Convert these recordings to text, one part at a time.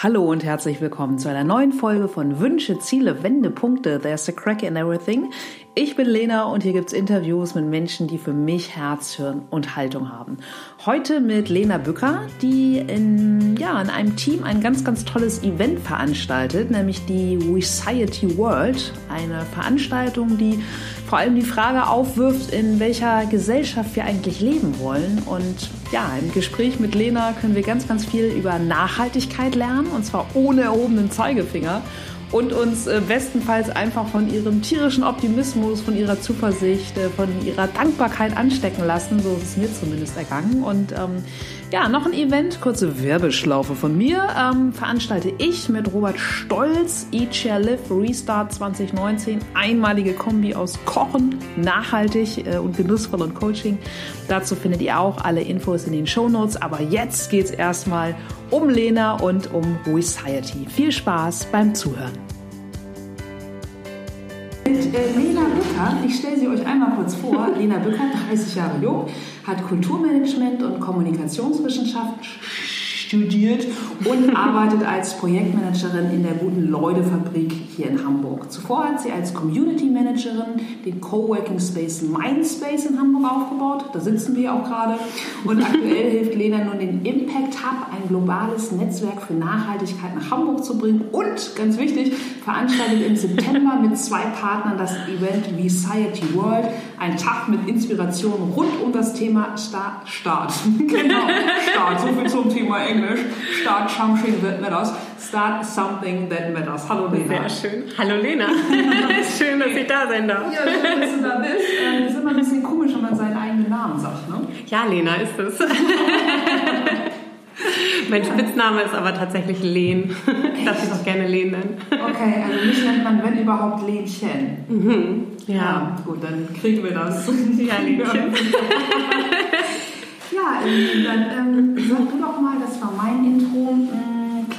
Hallo und herzlich willkommen zu einer neuen Folge von Wünsche, Ziele, Wendepunkte. There's a crack in everything. Ich bin Lena und hier gibt's Interviews mit Menschen, die für mich Herz, Hirn und Haltung haben. Heute mit Lena Bücker, die in, ja, in einem Team ein ganz, ganz tolles Event veranstaltet, nämlich die Society World. Eine Veranstaltung, die vor allem die Frage aufwirft, in welcher Gesellschaft wir eigentlich leben wollen. Und ja, im Gespräch mit Lena können wir ganz, ganz viel über Nachhaltigkeit lernen und zwar ohne erhobenen Zeigefinger und uns äh, bestenfalls einfach von ihrem tierischen Optimismus, von ihrer Zuversicht, äh, von ihrer Dankbarkeit anstecken lassen. So ist es mir zumindest ergangen. Und ähm, ja, noch ein Event, kurze Werbeschlaufe von mir, ähm, veranstalte ich mit Robert Stolz, Eat, Share, Live, Restart 2019, einmalige Kombi aus Kochen, nachhaltig äh, und genussvoll und Coaching. Dazu findet ihr auch alle Infos in den Show Notes. Aber jetzt geht's erstmal um Lena und um Society. Viel Spaß beim Zuhören. Mit äh, Lena Bücker, ich stelle sie euch einmal kurz vor. Lena Bücker, 30 Jahre jung, hat Kulturmanagement und Kommunikationswissenschaft studiert und arbeitet als Projektmanagerin in der guten Leude-Fabrik hier in Hamburg. Zuvor hat sie als Community Managerin den Coworking Space Mindspace in Hamburg aufgebaut. Da sitzen wir auch gerade. Und aktuell hilft Lena nun den Impact Hub, ein globales Netzwerk für Nachhaltigkeit nach Hamburg zu bringen. Und ganz wichtig, veranstaltet im September mit zwei Partnern das Event Society World, ein Tag mit Inspiration rund um das Thema Start. Start. genau, Start. So viel zum Thema Englisch. Start something that matters. Start something that matters. Hallo Lena. Sehr schön. Hallo Lena. schön, dass ich da sein darf. Ja, schön, dass du da bist. Ähm, ist immer ein bisschen komisch, wenn man seinen eigenen Namen sagt, ne? Ja, Lena ist es. mein Spitzname ist aber tatsächlich Len. Ich darf dich auch gerne Len nennen. Okay, also mich nennt man, wenn überhaupt, Lenchen. Mhm. Ja. ja. Gut, dann kriegen wir das. Ja, Lenchen. Ja, dann ähm, sag du doch mal, das war mein Intro,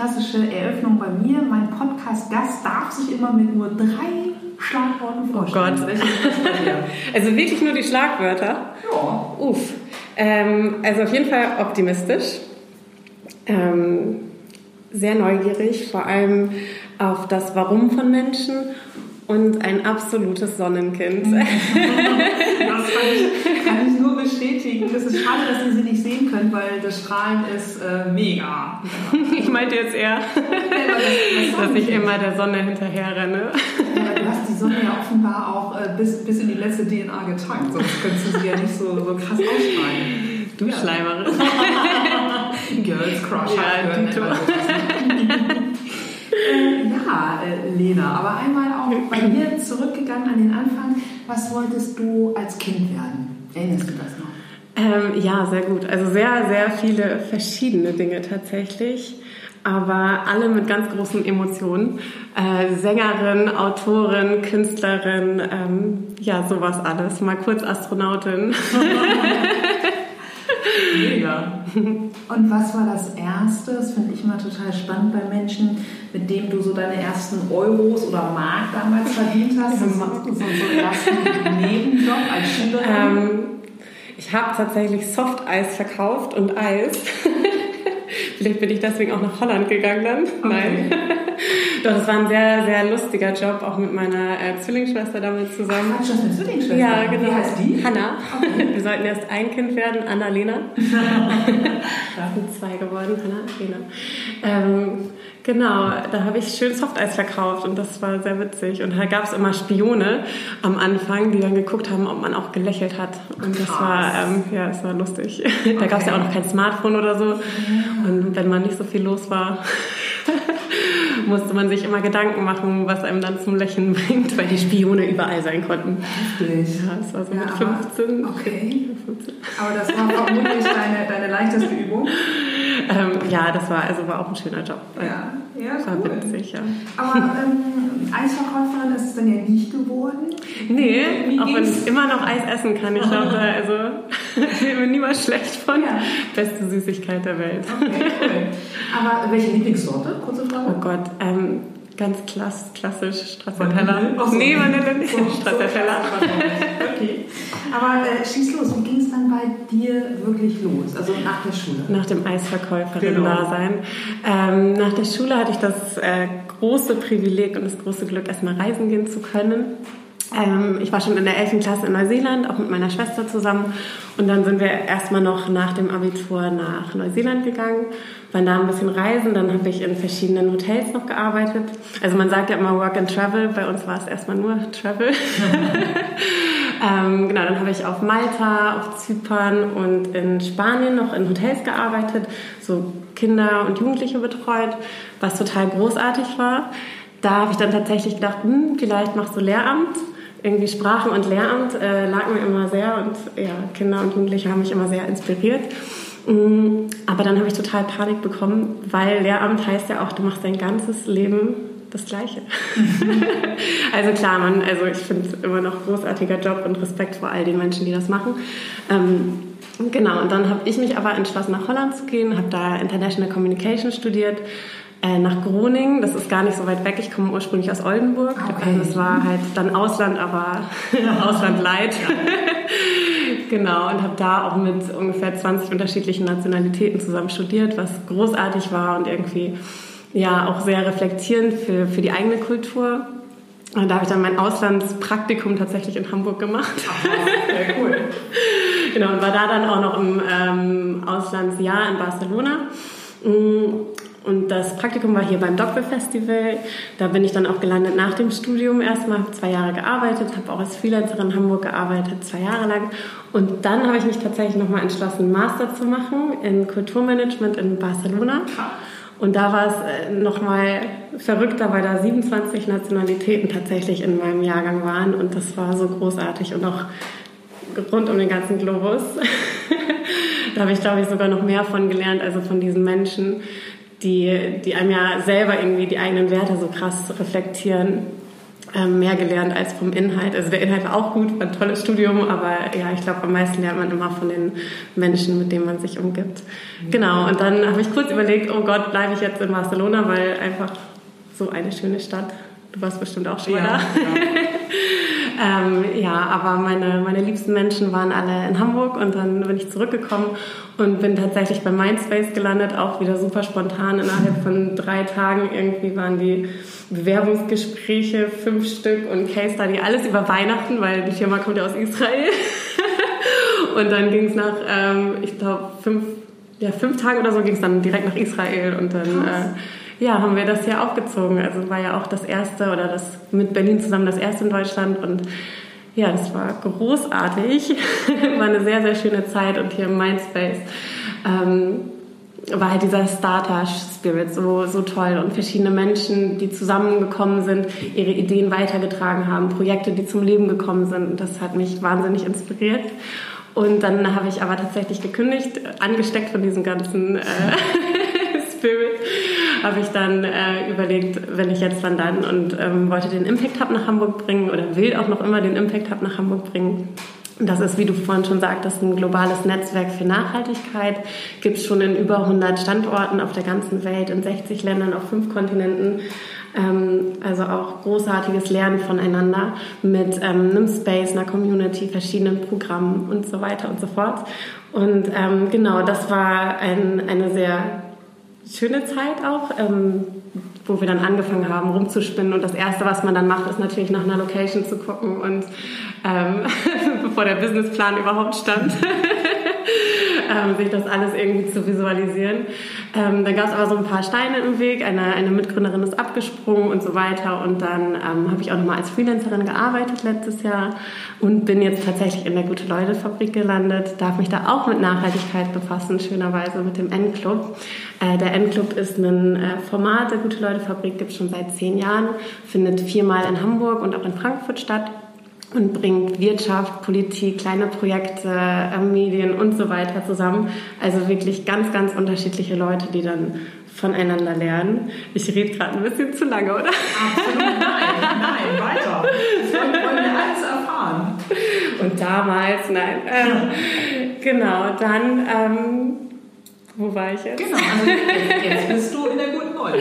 klassische Eröffnung bei mir. Mein Podcast-Gast darf sich immer mit nur drei Schlagworten vorstellen. Oh Gott. also wirklich nur die Schlagwörter? Ja. Uff. Ähm, also auf jeden Fall optimistisch. Ähm, sehr neugierig, vor allem auf das Warum von Menschen und ein absolutes Sonnenkind. das kann ich, kann ich nur bestätigen. Es ist schade, dass ihr sie nicht sehen könnt, weil das Strahlen ist äh, mega. Ich meinte jetzt eher, dass ich immer der Sonne hinterher renne. Ja, du hast die Sonne ja offenbar auch äh, bis, bis in die letzte DNA getankt, sonst könntest du sie ja nicht so, so krass ausstrahlen. Du ja. Schleimerin. Girls Crush. Ja, ja, äh, Lena, aber einmal auch bei mir zurückgegangen an den Anfang. Was wolltest du als Kind werden? Erinnerst du das noch? Ähm, ja, sehr gut. Also sehr, sehr viele verschiedene Dinge tatsächlich, aber alle mit ganz großen Emotionen. Äh, Sängerin, Autorin, Künstlerin, ähm, ja, sowas alles. Mal kurz Astronautin. Mega. Und was war das Erste? Das finde ich immer total spannend bei Menschen, mit dem du so deine ersten Euros oder Mark damals verdient hast. Ja, so, so, so ersten Nebenjob als Schülerin. Ähm, ich habe tatsächlich Softeis verkauft und Eis. Vielleicht bin ich deswegen auch nach Holland gegangen dann. Okay. Nein. Doch, das war ein sehr, sehr lustiger Job, auch mit meiner äh, Zwillingsschwester damals zusammen. Ach, schon eine Zwillingsschwester? Ja, genau. Wie heißt die? Hanna. Okay. Wir sollten erst ein Kind werden, Anna-Lena. da sind zwei geworden, Hanna, Lena. Ähm, genau, da habe ich schön Softeis verkauft und das war sehr witzig. Und da gab es immer Spione am Anfang, die dann geguckt haben, ob man auch gelächelt hat. Und das Krass. war, ähm, ja, das war lustig. Okay. Da gab es ja auch noch kein Smartphone oder so. Und wenn man nicht so viel los war, musste man sich immer Gedanken machen, was einem dann zum Lächeln bringt, weil die Spione überall sein konnten. Heftig. Ja, das war so ja, mit 15. Okay. 15. Aber das war vermutlich deine, deine leichteste Übung? Ähm, ja, das war, also war auch ein schöner Job. Ja, ja war cool. witzig, ja. Aber ähm, Eisverkäuferin ist es dann ja nicht geworden? Nee, Wie auch wenn ich immer noch Eis essen kann. Ich glaube, also ich mir niemals schlecht von. Ja. Beste Süßigkeit der Welt. Okay, cool. Aber welche Lieblingssorte? Kurze Frage. Oh Gott, ähm, ganz klass, klassisch Stracciatella. So. Nee, Vanille nicht. So, Stracciatella. okay. Aber äh, schieß los, wie ging es dann bei dir wirklich los? Also nach der Schule? Nach dem Eisverkäuferin-Dasein. Genau. Ähm, nach der Schule hatte ich das äh, große Privileg und das große Glück, erstmal reisen gehen zu können. Ähm, ich war schon in der 11. Klasse in Neuseeland, auch mit meiner Schwester zusammen. Und dann sind wir erstmal noch nach dem Abitur nach Neuseeland gegangen, waren da ein bisschen reisen. Dann habe ich in verschiedenen Hotels noch gearbeitet. Also man sagt ja immer Work and Travel. Bei uns war es erstmal nur Travel. ähm, genau, dann habe ich auf Malta, auf Zypern und in Spanien noch in Hotels gearbeitet, so Kinder und Jugendliche betreut, was total großartig war. Da habe ich dann tatsächlich gedacht, hm, vielleicht machst du Lehramt irgendwie Sprachen und Lehramt äh, lag mir immer sehr und ja, Kinder und Jugendliche haben mich immer sehr inspiriert. Mm, aber dann habe ich total Panik bekommen, weil Lehramt heißt ja auch, du machst dein ganzes Leben das Gleiche. also klar, man, also ich finde es immer noch großartiger Job und Respekt vor all den Menschen, die das machen. Ähm, genau, und dann habe ich mich aber entschlossen, nach Holland zu gehen, habe da International Communication studiert, äh, nach Groningen. Das ist gar nicht so weit weg. Ich komme ursprünglich aus Oldenburg. Okay. Also es war halt dann Ausland, aber Ausland light. genau, und habe da auch mit ungefähr 20 unterschiedlichen Nationalitäten zusammen studiert, was großartig war und irgendwie ja auch sehr reflektierend für, für die eigene Kultur. Und da habe ich dann mein Auslandspraktikum tatsächlich in Hamburg gemacht. Ach, sehr cool. genau, und war da dann auch noch im ähm, Auslandsjahr in Barcelona. Und das Praktikum war hier beim Doppel Festival. Da bin ich dann auch gelandet nach dem Studium erstmal, habe zwei Jahre gearbeitet, habe auch als Freelancerin in Hamburg gearbeitet, zwei Jahre lang. Und dann habe ich mich tatsächlich nochmal entschlossen, Master zu machen in Kulturmanagement in Barcelona. Und da war es äh, nochmal verrückter, weil da 27 Nationalitäten tatsächlich in meinem Jahrgang waren. Und das war so großartig und auch rund um den ganzen Globus. da habe ich, glaube ich, sogar noch mehr von gelernt, also von diesen Menschen die, die einem ja selber irgendwie die eigenen Werte so krass reflektieren, ähm, mehr gelernt als vom Inhalt. Also der Inhalt war auch gut, war ein tolles Studium, aber ja, ich glaube, am meisten lernt man immer von den Menschen, mit denen man sich umgibt. Genau, und dann habe ich kurz überlegt, oh Gott, bleibe ich jetzt in Barcelona, weil einfach so eine schöne Stadt. Du warst bestimmt auch schon mal ja, da. Ja. Ähm, ja, aber meine, meine liebsten Menschen waren alle in Hamburg und dann bin ich zurückgekommen und bin tatsächlich bei Mindspace gelandet, auch wieder super spontan. Innerhalb von drei Tagen irgendwie waren die Bewerbungsgespräche, fünf Stück und Case Study, alles über Weihnachten, weil die Firma kommt ja aus Israel. und dann ging es nach, ähm, ich glaube, fünf, ja, fünf Tagen oder so ging es dann direkt nach Israel und dann... Äh, ja, haben wir das ja aufgezogen. Also war ja auch das erste oder das mit Berlin zusammen das erste in Deutschland und ja, das war großartig. war eine sehr, sehr schöne Zeit und hier im Mindspace ähm, war halt dieser Starter-Spirit so, so toll und verschiedene Menschen, die zusammengekommen sind, ihre Ideen weitergetragen haben, Projekte, die zum Leben gekommen sind. Und das hat mich wahnsinnig inspiriert. Und dann habe ich aber tatsächlich gekündigt, angesteckt von diesem ganzen äh, Spirit habe ich dann äh, überlegt, wenn ich jetzt dann dann und ähm, wollte den Impact Hub nach Hamburg bringen oder will auch noch immer den Impact Hub nach Hamburg bringen. Das ist, wie du vorhin schon sagtest, ein globales Netzwerk für Nachhaltigkeit. Gibt es schon in über 100 Standorten auf der ganzen Welt, in 60 Ländern, auf fünf Kontinenten. Ähm, also auch großartiges Lernen voneinander mit ähm, einem Space, einer Community, verschiedenen Programmen und so weiter und so fort. Und ähm, genau, das war ein, eine sehr schöne Zeit auch, ähm, wo wir dann angefangen haben rumzuspinnen. Und das Erste, was man dann macht, ist natürlich nach einer Location zu gucken und ähm, bevor der Businessplan überhaupt stand. ähm, sich das alles irgendwie zu visualisieren. Ähm, dann gab es aber so ein paar Steine im Weg. Eine, eine Mitgründerin ist abgesprungen und so weiter. Und dann ähm, habe ich auch nochmal als Freelancerin gearbeitet letztes Jahr und bin jetzt tatsächlich in der Gute-Leute-Fabrik gelandet. Darf mich da auch mit Nachhaltigkeit befassen, schönerweise mit dem N-Club. Äh, der N-Club ist ein äh, Format der Gute-Leute-Fabrik, gibt es schon seit zehn Jahren, findet viermal in Hamburg und auch in Frankfurt statt und bringt Wirtschaft, Politik, kleine Projekte, äh, Medien und so weiter zusammen. Also wirklich ganz, ganz unterschiedliche Leute, die dann voneinander lernen. Ich rede gerade ein bisschen zu lange, oder? Absolut nein, nein, weiter. Das wollen wir alles erfahren. Und damals, nein. Ähm, genau, dann ähm, wo war ich jetzt? Genau, also jetzt, bist du in der guten neuen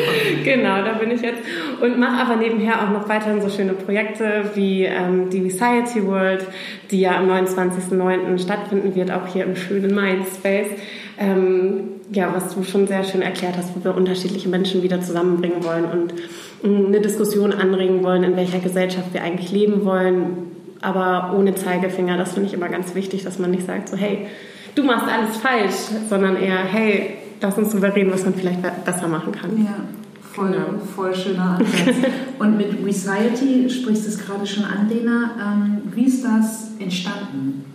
Genau, da bin ich jetzt. Und mache aber nebenher auch noch weiterhin so schöne Projekte wie ähm, die Society World, die ja am 29.09. stattfinden wird, auch hier im schönen Mindspace. Ähm, ja, was du schon sehr schön erklärt hast, wo wir unterschiedliche Menschen wieder zusammenbringen wollen und mm, eine Diskussion anregen wollen, in welcher Gesellschaft wir eigentlich leben wollen, aber ohne Zeigefinger. Das finde ich immer ganz wichtig, dass man nicht sagt, so hey, du machst alles falsch, sondern eher, hey, lass uns darüber reden, was man vielleicht besser machen kann. Ja. Voll, genau. voll schöner Ansatz. Und mit Reciety sprichst du es gerade schon an, Lena. Ähm, wie ist das entstanden?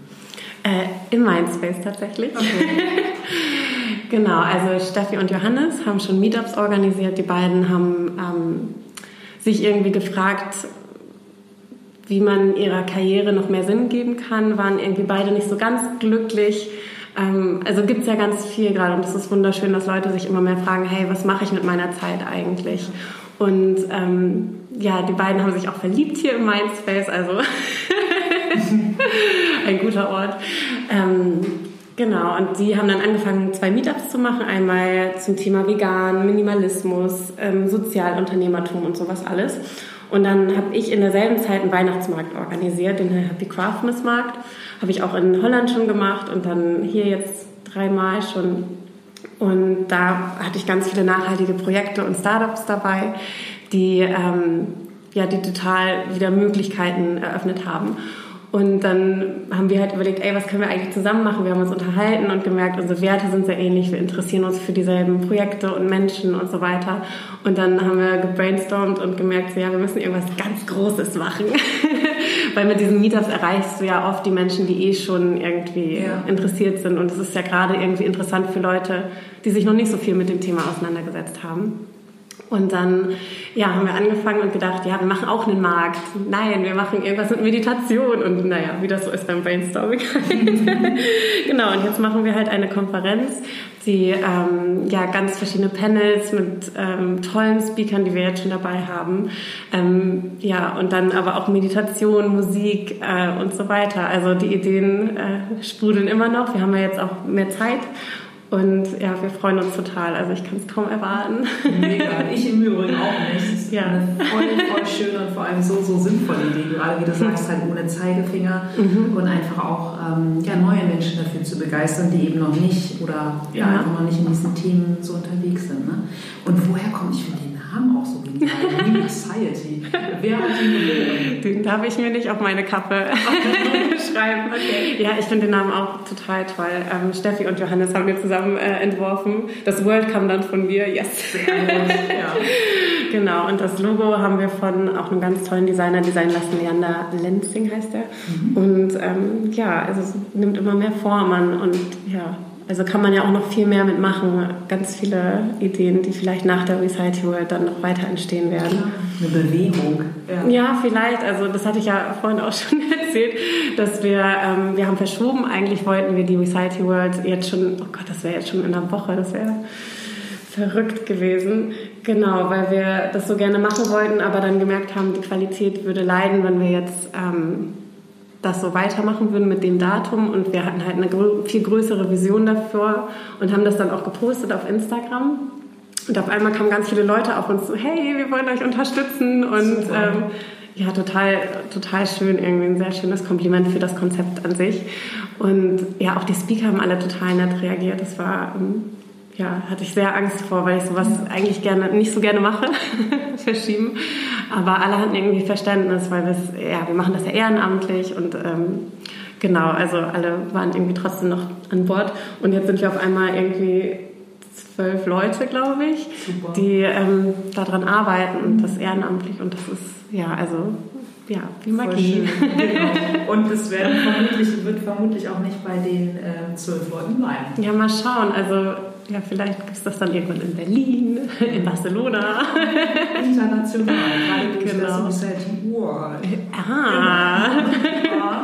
Äh, Im Mindspace tatsächlich. Okay. genau, also Steffi und Johannes haben schon Meetups organisiert. Die beiden haben ähm, sich irgendwie gefragt, wie man ihrer Karriere noch mehr Sinn geben kann, waren irgendwie beide nicht so ganz glücklich. Ähm, also gibt es ja ganz viel gerade und es ist wunderschön, dass Leute sich immer mehr fragen, hey, was mache ich mit meiner Zeit eigentlich? Und ähm, ja, die beiden haben sich auch verliebt hier im Mindspace, also ein guter Ort. Ähm, Genau, und die haben dann angefangen, zwei Meetups zu machen. Einmal zum Thema Vegan, Minimalismus, ähm, Sozialunternehmertum und sowas alles. Und dann habe ich in derselben Zeit einen Weihnachtsmarkt organisiert, den Happy Craftness Markt. Habe ich auch in Holland schon gemacht und dann hier jetzt dreimal schon. Und da hatte ich ganz viele nachhaltige Projekte und Startups dabei, die, ähm, ja, die total wieder Möglichkeiten eröffnet haben. Und dann haben wir halt überlegt, ey, was können wir eigentlich zusammen machen? Wir haben uns unterhalten und gemerkt, unsere Werte sind sehr ähnlich. Wir interessieren uns für dieselben Projekte und Menschen und so weiter. Und dann haben wir gebrainstormt und gemerkt, so, ja, wir müssen irgendwas ganz Großes machen. Weil mit diesen Meetups erreichst du ja oft die Menschen, die eh schon irgendwie ja. interessiert sind. Und es ist ja gerade irgendwie interessant für Leute, die sich noch nicht so viel mit dem Thema auseinandergesetzt haben. Und dann ja, haben wir angefangen und gedacht, ja, wir machen auch einen Markt. Nein, wir machen irgendwas mit Meditation und naja, wie das so ist beim Brainstorming. genau, und jetzt machen wir halt eine Konferenz, die ähm, ja ganz verschiedene Panels mit ähm, tollen Speakern, die wir jetzt schon dabei haben. Ähm, ja, und dann aber auch Meditation, Musik äh, und so weiter. Also die Ideen äh, sprudeln immer noch. Wir haben ja jetzt auch mehr Zeit und ja, wir freuen uns total. Also ich kann es kaum erwarten. Mega. Ich im Übrigen auch nicht. Es ist ja. eine voll, voll schöne und vor allem so, so sinnvolle Idee. Gerade wie du sagst, halt ohne Zeigefinger mhm. und einfach auch ähm, ja, neue Menschen dafür zu begeistern, die eben noch nicht oder ja, ja. einfach noch nicht in diesen Themen so unterwegs sind. Ne? Und woher kommt, ich finde den Namen auch so genial, New Society. Wer hat den geboren? Den darf ich mir nicht auf meine Kappe schreiben. Okay. Ja, ich finde den Namen auch total toll. Ähm, Steffi und Johannes haben wir zusammen äh, entworfen. Das World kam dann von mir, yes. ja. Genau, und das Logo haben wir von auch einem ganz tollen Designer designen lassen, Leander Lenzing heißt er. Mhm. Und ähm, ja, also es nimmt immer mehr Form an und ja, also kann man ja auch noch viel mehr mitmachen. Ganz viele Ideen, die vielleicht nach der Recite World dann noch weiter entstehen werden. Eine Bewegung. Ja. ja, vielleicht. Also das hatte ich ja vorhin auch schon erzählt, dass wir, ähm, wir haben verschoben. Eigentlich wollten wir die Recite World jetzt schon, oh Gott, das wäre jetzt schon in einer Woche, das wäre verrückt gewesen. Genau, weil wir das so gerne machen wollten, aber dann gemerkt haben, die Qualität würde leiden, wenn wir jetzt... Ähm, das so weitermachen würden mit dem Datum und wir hatten halt eine viel größere Vision dafür und haben das dann auch gepostet auf Instagram. Und auf einmal kamen ganz viele Leute auf uns so, hey, wir wollen euch unterstützen und ähm, ja, total, total schön, irgendwie ein sehr schönes Kompliment für das Konzept an sich. Und ja, auch die Speaker haben alle total nett reagiert. Das war ähm, ja, hatte ich sehr Angst vor, weil ich sowas eigentlich gerne nicht so gerne mache, verschieben. Aber alle hatten irgendwie Verständnis, weil wir ja, wir machen das ja ehrenamtlich und ähm, genau, also alle waren irgendwie trotzdem noch an Bord. Und jetzt sind wir auf einmal irgendwie zwölf Leute, glaube ich, Super. die ähm, daran arbeiten und das ehrenamtlich und das ist ja, also ja, wie Magie. genau. Und es werden vermutlich, wird vermutlich auch nicht bei den äh, zwölf Leuten bleiben. Ja, mal schauen. Also ja, vielleicht gibt es das dann irgendwann in Berlin, in Barcelona. International, gerade genau. das Society World. Ah. Genau.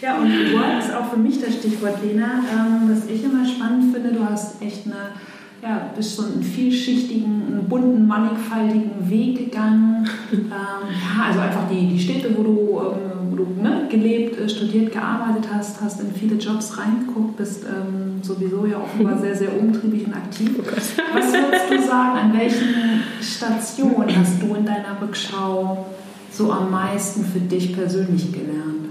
Ja, und World ist auch für mich das Stichwort, Lena. Ähm, was ich immer spannend finde, du hast echt eine ja, bist so einen vielschichtigen, einen bunten, mannigfaltigen Weg gegangen. ähm, ja, also einfach die, die Städte, wo du, ähm, du ne, gelebt, äh, studiert, gearbeitet hast, hast in viele Jobs reingeguckt, bist ähm, sowieso ja offenbar sehr, sehr umtriebig und aktiv. Oh Was würdest du sagen, an welchen Stationen hast du in deiner Rückschau so am meisten für dich persönlich gelernt?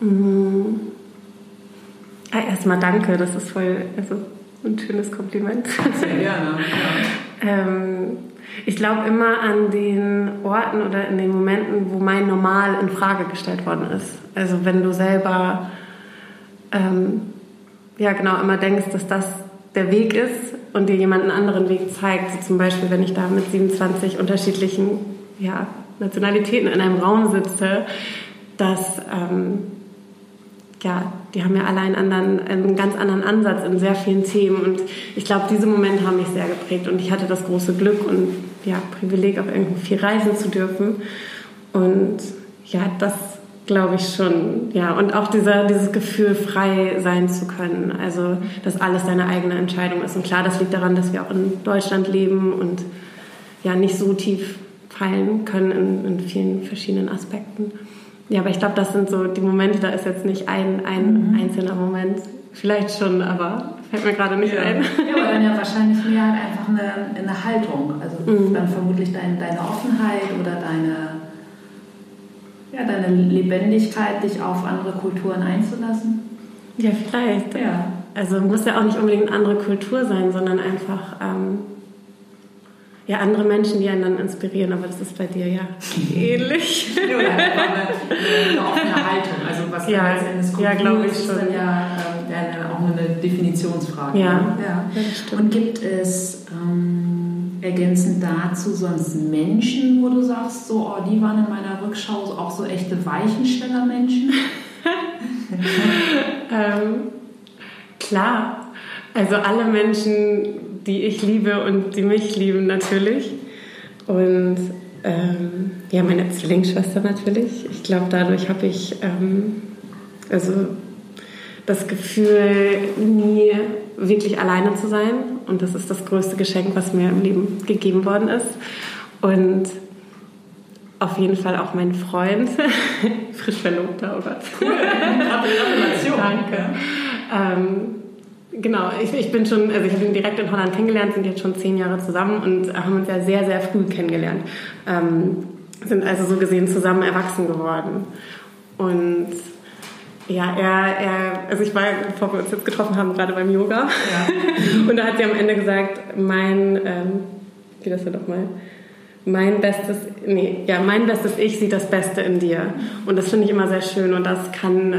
Mhm. Erstmal danke, das ist voll also ein schönes Kompliment. Sehr gerne. Ja. ähm, ich glaube immer an den Orten oder in den Momenten, wo mein Normal in Frage gestellt worden ist. Also wenn du selber ähm, ja genau immer denkst, dass das der Weg ist und dir jemand einen anderen Weg zeigt. So zum Beispiel, wenn ich da mit 27 unterschiedlichen ja, Nationalitäten in einem Raum sitze, dass ähm, ja, die haben ja alle einen, anderen, einen ganz anderen Ansatz in sehr vielen Themen. Und ich glaube, diese Momente haben mich sehr geprägt. Und ich hatte das große Glück und ja, Privileg, auf irgendwie viel reisen zu dürfen. Und ja, das glaube ich schon. Ja, und auch dieser, dieses Gefühl, frei sein zu können. Also, dass alles deine eigene Entscheidung ist. Und klar, das liegt daran, dass wir auch in Deutschland leben und ja, nicht so tief fallen können in, in vielen verschiedenen Aspekten. Ja, aber ich glaube, das sind so die Momente, da ist jetzt nicht ein, ein mhm. einzelner Moment. Vielleicht schon, aber fällt mir gerade nicht ja. ein. Ja, aber dann ja wahrscheinlich mehr halt einfach eine, eine Haltung. Also mhm. dann vermutlich dein, deine Offenheit oder deine, ja, deine Lebendigkeit, dich auf andere Kulturen einzulassen. Ja, vielleicht. Ja. Also muss ja auch nicht unbedingt eine andere Kultur sein, sondern einfach ähm, ja, andere Menschen, die einen dann inspirieren, aber das ist bei dir ja ähnlich. ja, oder eine, eine offene Haltung. Also was ja, letztendlich Kultur ja, glaube ich ist, schon. dann ja, äh, auch eine Definitionsfrage. Ja, ne? ja. ja Und gibt es ähm, ergänzend dazu sonst Menschen, wo du sagst, so, oh, die waren in meiner Rückschau auch so echte Weichensteller-Menschen? ähm, klar. Also alle Menschen, die ich liebe und die mich lieben natürlich. Und ähm, ja, meine Zwillingsschwester natürlich. Ich glaube, dadurch habe ich ähm, also das Gefühl, nie wirklich alleine zu sein. Und das ist das größte Geschenk, was mir im Leben gegeben worden ist. Und auf jeden Fall auch mein Freund, frisch verlobter, oh Gott. Cool, Gratulation. Danke. Ähm, Genau, ich, ich bin schon, also ich habe ihn direkt in Holland kennengelernt, sind jetzt schon zehn Jahre zusammen und haben uns ja sehr, sehr früh kennengelernt. Ähm, sind also so gesehen zusammen erwachsen geworden. Und ja, er, er, also ich war, bevor wir uns jetzt getroffen haben, gerade beim Yoga. Ja. und da hat sie am Ende gesagt, mein, ähm, wie das denn nochmal? Mein bestes, nee, ja, mein bestes Ich sieht das Beste in dir. Und das finde ich immer sehr schön und das kann, äh,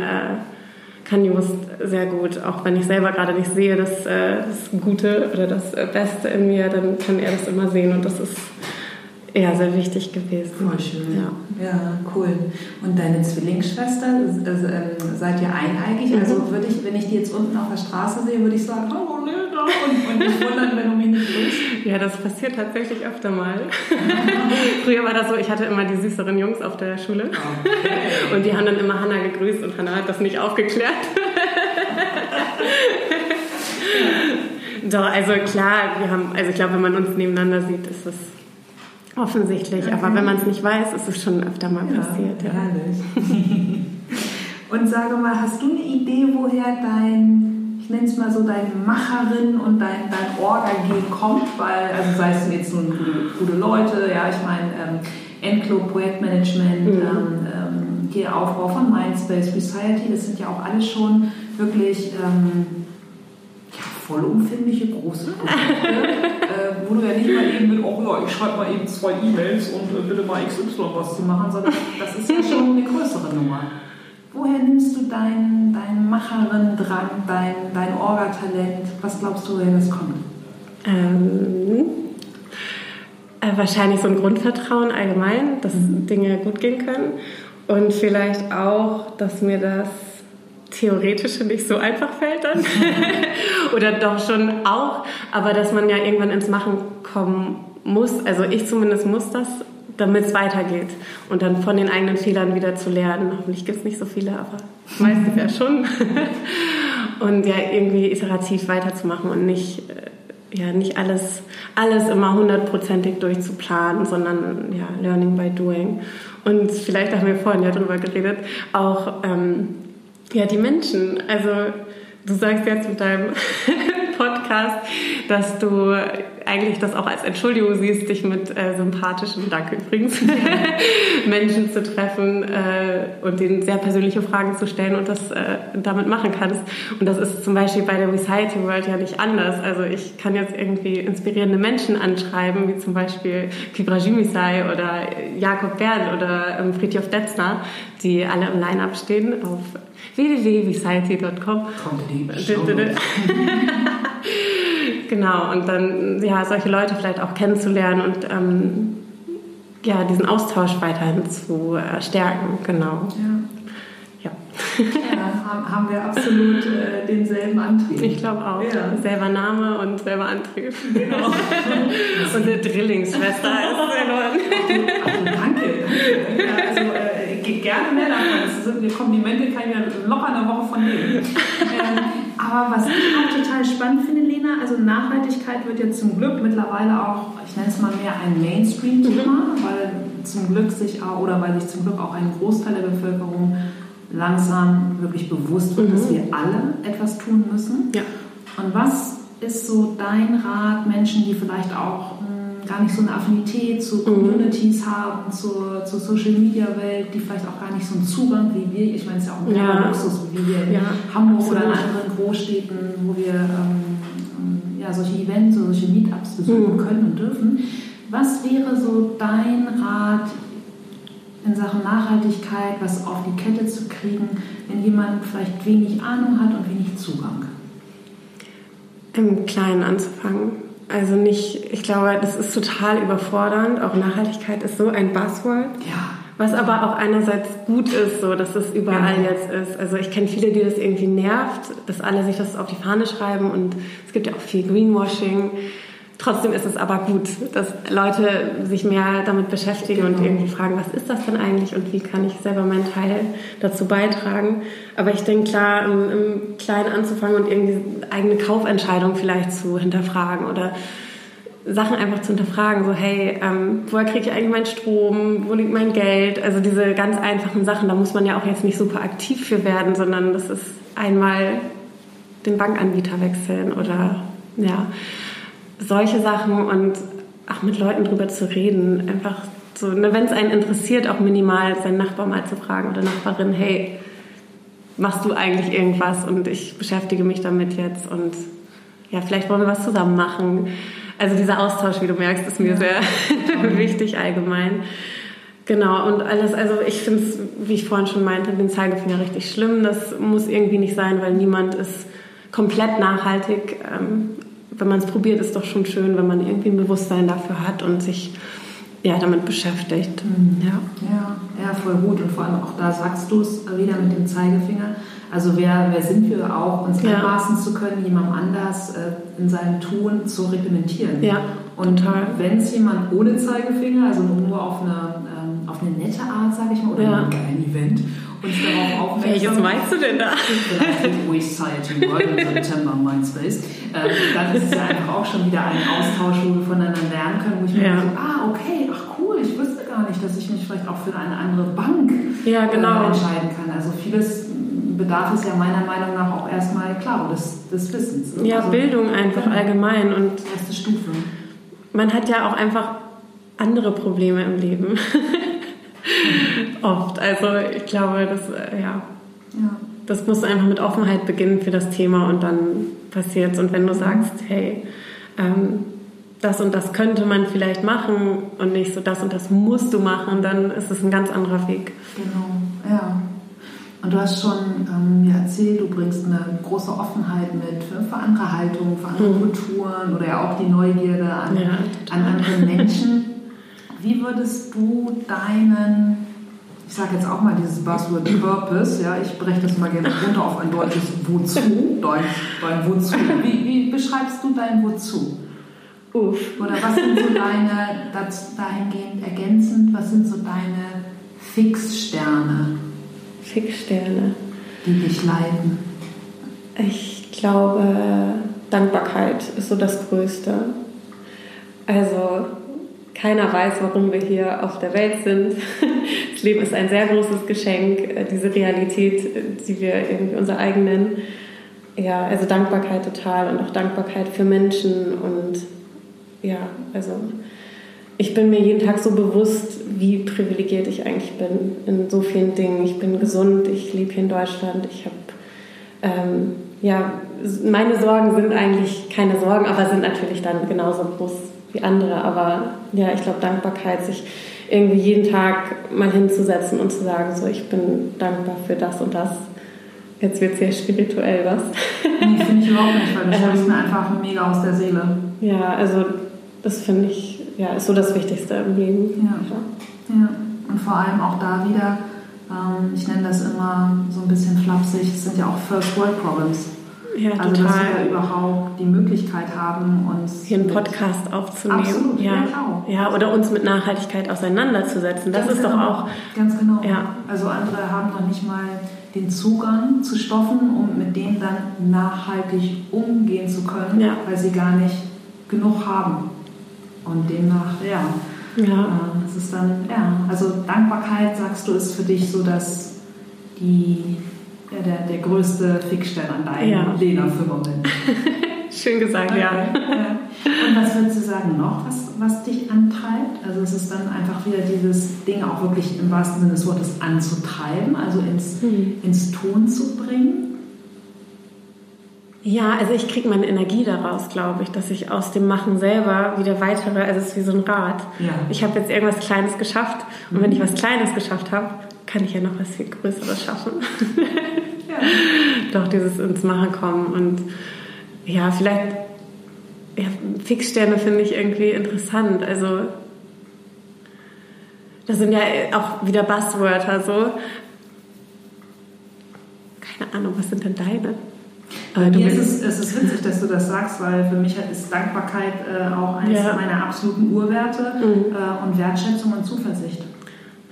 kann Just sehr gut. Auch wenn ich selber gerade nicht sehe, das, äh, das Gute oder das äh, Beste in mir, dann kann er das immer sehen und das ist ja, sehr wichtig gewesen. Voll schön. Ja, ja cool. Und deine Zwillingsschwester, also, ähm, seid ihr eineigig? Also mhm. Also würde ich, wenn ich die jetzt unten auf der Straße sehe, würde ich sagen, hallo Linda und, und mich wundern, wenn du mich nicht grüßt. Ja, das passiert tatsächlich öfter mal. Früher war das so, ich hatte immer die süßeren Jungs auf der Schule. Okay. Und die haben dann immer Hannah gegrüßt und Hannah hat das nicht aufgeklärt. Doch, also klar, wir haben, also ich glaube, wenn man uns nebeneinander sieht, ist das Offensichtlich, okay. aber wenn man es nicht weiß, ist es schon öfter mal ja, passiert. Ja. Herrlich. und sage mal, hast du eine Idee, woher dein, ich nenne es mal so, deine Macherin und dein, dein Orga-Gen kommt? Weil, also sei es jetzt nun gute, Leute, ja, ich meine, ähm, Enclo Projektmanagement, mhm. ähm, ähm, hier Aufbau von Mindspace, Society, das sind ja auch alles schon wirklich ähm, vollumfängliche große Projekte. äh, wo du ja nicht mal eben mit, oh ja, ich schreibe mal eben zwei E-Mails und äh, bitte mal XY was zu machen, sondern das ist ja schon eine größere Nummer. Woher nimmst du dein, dein Macherin-Drang, dein, dein Orga-Talent? Was glaubst du, woher das kommt? Ähm, äh, wahrscheinlich so ein Grundvertrauen allgemein, dass mhm. Dinge gut gehen können. Und vielleicht auch, dass mir das Theoretische nicht so einfach fällt dann. Oder doch schon auch, aber dass man ja irgendwann ins Machen kommen muss. Also ich zumindest muss das, damit es weitergeht. Und dann von den eigenen Fehlern wieder zu lernen. Hoffentlich gibt es nicht so viele, aber meistens ja schon. und ja, irgendwie iterativ weiterzumachen und nicht äh, ja, nicht alles, alles immer hundertprozentig durchzuplanen, sondern ja, Learning by Doing. Und vielleicht haben wir vorhin ja drüber geredet, auch ähm, ja, die Menschen. Also du sagst jetzt mit deinem Podcast, dass du eigentlich das auch als Entschuldigung siehst, dich mit äh, sympathischen, danke übrigens, Menschen zu treffen äh, und denen sehr persönliche Fragen zu stellen und das äh, damit machen kannst. Und das ist zum Beispiel bei der Reciting World ja nicht anders. Also ich kann jetzt irgendwie inspirierende Menschen anschreiben, wie zum Beispiel Kibra Jimisai oder Jakob Berl oder ähm, Fritjof Detzner, die alle im Line-Up stehen auf www.society.com. genau, und dann ja, solche Leute vielleicht auch kennenzulernen und ähm, ja, diesen Austausch weiterhin zu äh, stärken, genau. Ja. ja. ja haben wir absolut äh, denselben Antrieb. Ich glaube auch. Ja. Selber Name und selber Antrieb. Genau. Unsere Drillingsschwester ist verloren. danke, danke. Ja, also, äh, gerne mehr davon. Das sind Komplimente, kann ich ja locker eine Woche von leben. aber was ich auch total spannend finde, Lena, also Nachhaltigkeit wird jetzt zum Glück mittlerweile auch, ich nenne es mal mehr ein Mainstream-Thema, mhm. weil zum Glück sich auch, oder weil sich zum Glück auch ein Großteil der Bevölkerung langsam wirklich bewusst wird, mhm. dass wir alle etwas tun müssen. Ja. Und was ist so dein Rat Menschen, die vielleicht auch gar nicht so eine Affinität zu Communities mhm. haben, zur, zur Social Media Welt, die vielleicht auch gar nicht so einen Zugang wie wir, ich meine, es ist ja auch ein ja. Luxus, wie wir in ja, Hamburg absolut. oder in anderen Großstädten, wo wir ähm, ja, solche Events, solche Meetups besuchen mhm. können und dürfen. Was wäre so dein Rat in Sachen Nachhaltigkeit, was auf die Kette zu kriegen, wenn jemand vielleicht wenig Ahnung hat und wenig Zugang? Im Kleinen anzufangen also nicht, ich glaube, das ist total überfordernd. Auch Nachhaltigkeit ist so ein Buzzword. Ja. Was aber auch einerseits gut ist, so dass es überall ja. jetzt ist. Also ich kenne viele, die das irgendwie nervt, dass alle sich das auf die Fahne schreiben und es gibt ja auch viel Greenwashing. Trotzdem ist es aber gut, dass Leute sich mehr damit beschäftigen genau. und irgendwie fragen, was ist das denn eigentlich und wie kann ich selber meinen Teil dazu beitragen. Aber ich denke, klar, im, im Kleinen anzufangen und irgendwie eigene Kaufentscheidungen vielleicht zu hinterfragen oder Sachen einfach zu hinterfragen, so hey, ähm, woher kriege ich eigentlich meinen Strom, wo liegt mein Geld? Also diese ganz einfachen Sachen, da muss man ja auch jetzt nicht super aktiv für werden, sondern das ist einmal den Bankanbieter wechseln oder ja solche Sachen und auch mit Leuten drüber zu reden. Einfach so, ne, wenn es einen interessiert, auch minimal seinen Nachbar mal zu fragen oder Nachbarin, hey, machst du eigentlich irgendwas und ich beschäftige mich damit jetzt und ja, vielleicht wollen wir was zusammen machen. Also dieser Austausch, wie du merkst, ist mir sehr wichtig allgemein. Genau, und alles, also ich finde es, wie ich vorhin schon meinte, den Zeigefinger richtig schlimm. Das muss irgendwie nicht sein, weil niemand ist komplett nachhaltig. Ähm, wenn man es probiert, ist doch schon schön, wenn man irgendwie ein Bewusstsein dafür hat und sich ja, damit beschäftigt. Mhm. Ja. ja, ja, voll gut. Und vor allem auch da sagst du es wieder mit dem Zeigefinger. Also wer, wer sind wir auch, uns ja. anmaßen zu können, jemandem anders äh, in seinem Tun zu reglementieren. Ja, und wenn es jemand ohne Zeigefinger, also nur auf eine, ähm, auf eine nette Art, sage ich mal, oder ja. ein Event uns darauf aufmerksam. Welches meinst du denn da? Vielleicht Society World im September Mindspace. Ähm, dann ist es ja einfach auch schon wieder ein Austausch, wo wir voneinander lernen können, wo ich mir ja. so, ah, okay, ach cool, ich wusste gar nicht, dass ich mich vielleicht auch für eine andere Bank ja, genau. äh, entscheiden kann. Also vieles bedarf es ja meiner Meinung nach auch erstmal, klar, des, des Wissens. Ne? Ja, also, Bildung einfach ja, allgemein. Und erste Stufe. Man hat ja auch einfach andere Probleme im Leben. Oft. Also ich glaube, das, äh, ja. ja. Das muss einfach mit Offenheit beginnen für das Thema und dann passiert es. Und wenn du sagst, hey, ähm, das und das könnte man vielleicht machen und nicht so das und das musst du machen, dann ist es ein ganz anderer Weg. Genau, ja. Und du hast schon ähm, mir erzählt, du bringst eine große Offenheit mit für, für andere Haltungen, für andere mhm. Kulturen oder ja auch die Neugierde an, ja, an andere Menschen. Wie würdest du deinen, ich sage jetzt auch mal dieses Buzzword Purpose, ja, ich breche das mal gerne runter auf ein deutsches Wozu, dein, dein Wozu. Wie, wie beschreibst du dein Wozu? Uff. Oder was sind so deine, das, dahingehend ergänzend, was sind so deine Fixsterne? Fixsterne. Die dich leiten? Ich glaube, Dankbarkeit ist so das Größte. Also keiner weiß, warum wir hier auf der Welt sind. Das Leben ist ein sehr großes Geschenk, äh, diese Realität, äh, die wir irgendwie unser eigen nennen. Ja, also Dankbarkeit total und auch Dankbarkeit für Menschen und ja, also ich bin mir jeden Tag so bewusst, wie privilegiert ich eigentlich bin in so vielen Dingen. Ich bin gesund, ich lebe hier in Deutschland, ich habe ähm, ja, meine Sorgen sind eigentlich keine Sorgen, aber sind natürlich dann genauso groß wie andere. Aber ja, ich glaube, Dankbarkeit, sich irgendwie jeden Tag mal hinzusetzen und zu sagen, so, ich bin dankbar für das und das. Jetzt wird es sehr spirituell, was? Nee, finde ich überhaupt nicht, weil das spricht mir einfach mega aus der Seele. Ja, also das finde ich, ja, ist so das Wichtigste im Leben. Ja. ja. Und vor allem auch da wieder, ähm, ich nenne das immer so ein bisschen flapsig, es sind ja auch First World Problems. Ja, also, total. dass wir überhaupt die Möglichkeit haben, uns hier einen Podcast aufzunehmen. Absolut, ja. genau. ja, oder uns mit Nachhaltigkeit auseinanderzusetzen. Das ganz ist genau. doch auch. Ganz genau. Ja. Also andere haben noch nicht mal den Zugang zu Stoffen, um mit denen dann nachhaltig umgehen zu können, ja. weil sie gar nicht genug haben. Und demnach, ja. Ja. Das ist dann, ja. Also Dankbarkeit, sagst du, ist für dich so, dass die ja, der, der größte Fixstern an deinem ja. Lena-Firmament. Schön gesagt, okay. ja. Und was würdest du sagen noch, was, was dich antreibt? Also es ist dann einfach wieder dieses Ding auch wirklich im wahrsten Sinne des Wortes anzutreiben, also ins, hm. ins Tun zu bringen? Ja, also ich kriege meine Energie daraus, glaube ich, dass ich aus dem Machen selber wieder weitere, also es ist wie so ein Rad. Ja. Ich habe jetzt irgendwas Kleines geschafft und mhm. wenn ich was Kleines geschafft habe, kann ich ja noch was viel Größeres schaffen. ja. Doch dieses ins Machen kommen und ja, vielleicht ja, Fixsterne finde ich irgendwie interessant. Also das sind ja auch wieder Buzzwörter so. Keine Ahnung, was sind denn deine? Bei mir ist es, es ist witzig, dass du das sagst, weil für mich ist Dankbarkeit äh, auch eines ja. meiner absoluten Urwerte mhm. äh, und Wertschätzung und Zuversicht.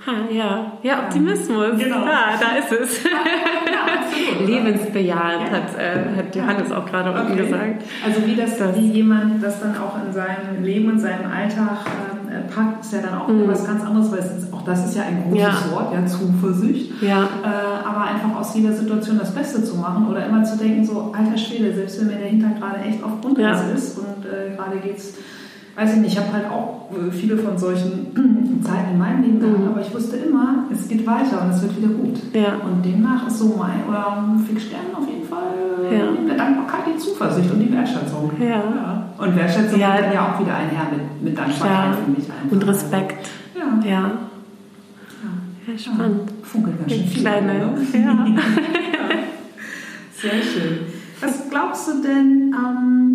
Ha, ja. ja, Optimismus. Genau. Ja, da ist es. Ja, ja, Lebensbejahend, ja. Hat, äh, hat Johannes auch gerade okay. unten gesagt. Also wie, das, das, wie jemand das dann auch in seinem Leben und seinem Alltag äh, packt, ist ja dann auch mhm. was ganz anderes, weil ist, auch das ist ja ein großes Wort, ja, Zuversicht. Ja. Äh, aber einfach aus jeder Situation das Beste zu machen oder immer zu denken, so, alter Schwede, selbst wenn mir der Hintern gerade echt auf Grundriss ist und äh, gerade geht es weiß ich nicht, ich habe halt auch äh, viele von solchen Zeiten in meinem Leben gehabt, mhm. aber ich wusste immer, es geht weiter und es wird wieder gut. Ja. Und demnach ist so mein, oder Fix Sternen auf jeden Fall ja. der Dankbarkeit, die Zuversicht und die Wertschätzung. Ja. ja. Und Wertschätzung ja. geht dann ja auch wieder einher mit, mit Dankbarkeit für mich einfach. Und Respekt. Ja. ja. Ja, spannend. Funkelt ganz schön viel. Kleine. Ne? Ja. Sehr schön. Was glaubst du denn, ähm,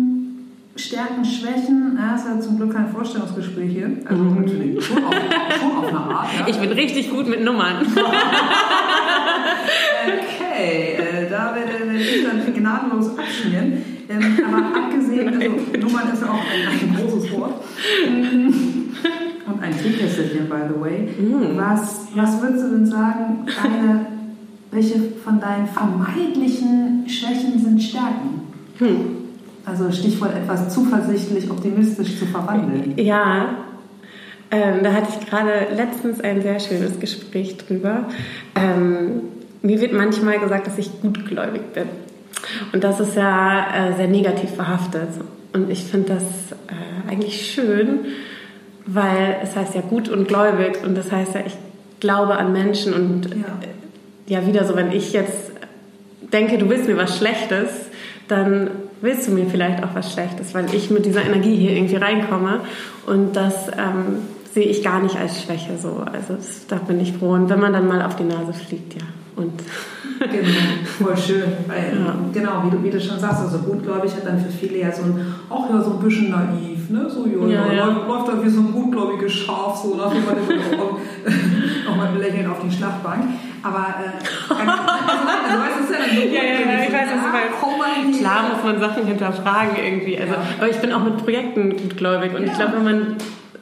Stärken, Schwächen, ja, ist ja zum Glück kein Vorstellungsgespräch hier. Also mhm. natürlich schon auf, schon auf eine Art. Ja. Ich bin richtig gut mit Nummern. okay, äh, da werde ich dann gnadenlos abschmieren. Ähm, aber abgesehen, also Nummern ist ja auch ein, ein großes Wort. Und ein Teekesselchen, by the way. Mhm. Was, was würdest du denn sagen, deine, welche von deinen vermeidlichen Schwächen sind Stärken? Hm. Also Stichwort etwas zuversichtlich, optimistisch zu verwandeln. Ja, ähm, da hatte ich gerade letztens ein sehr schönes Gespräch drüber. Ähm, mir wird manchmal gesagt, dass ich gutgläubig bin. Und das ist ja äh, sehr negativ verhaftet. Und ich finde das äh, eigentlich schön, weil es heißt ja gut und gläubig. Und das heißt ja, ich glaube an Menschen. Und ja, äh, ja wieder so, wenn ich jetzt denke, du willst mir was Schlechtes, dann willst du mir vielleicht auch was Schlechtes, weil ich mit dieser Energie hier irgendwie reinkomme und das ähm, sehe ich gar nicht als Schwäche so. Also das, da bin ich froh. Und wenn man dann mal auf die Nase fliegt, ja. Und genau, voll schön. Weil, ja. Genau, wie du, wie du schon sagst, also gutgläubig hat dann für viele ja so ein, auch ja so ein bisschen naiv, ne? So, jo, ja, ja. Läuft, läuft dann wie so ein gutgläubiges Schaf, so nach dem man nochmal lächeln auf die Schlachtbank. Aber äh, also, also, weißt du, ja dann so ja, ja, ja, ich weiß, was du meinst. Klar muss man Sachen hinterfragen irgendwie. Also, Aber ich bin auch mit Projekten gutgläubig und ich glaube, wenn man